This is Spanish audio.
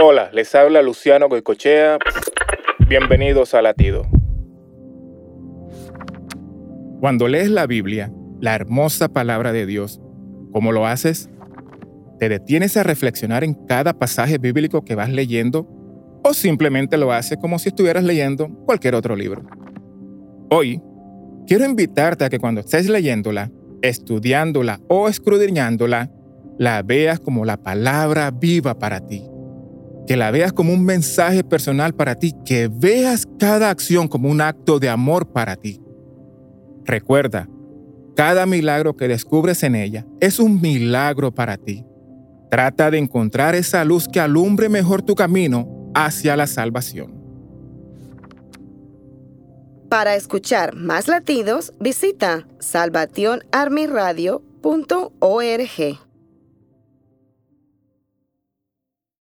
Hola, les habla Luciano Goicochea. Bienvenidos a Latido. Cuando lees la Biblia, la hermosa palabra de Dios, ¿cómo lo haces? ¿Te detienes a reflexionar en cada pasaje bíblico que vas leyendo o simplemente lo haces como si estuvieras leyendo cualquier otro libro? Hoy, quiero invitarte a que cuando estés leyéndola, estudiándola o escudriñándola, la veas como la palabra viva para ti. Que la veas como un mensaje personal para ti, que veas cada acción como un acto de amor para ti. Recuerda, cada milagro que descubres en ella es un milagro para ti. Trata de encontrar esa luz que alumbre mejor tu camino hacia la salvación. Para escuchar más latidos, visita salvationarmyradio.org.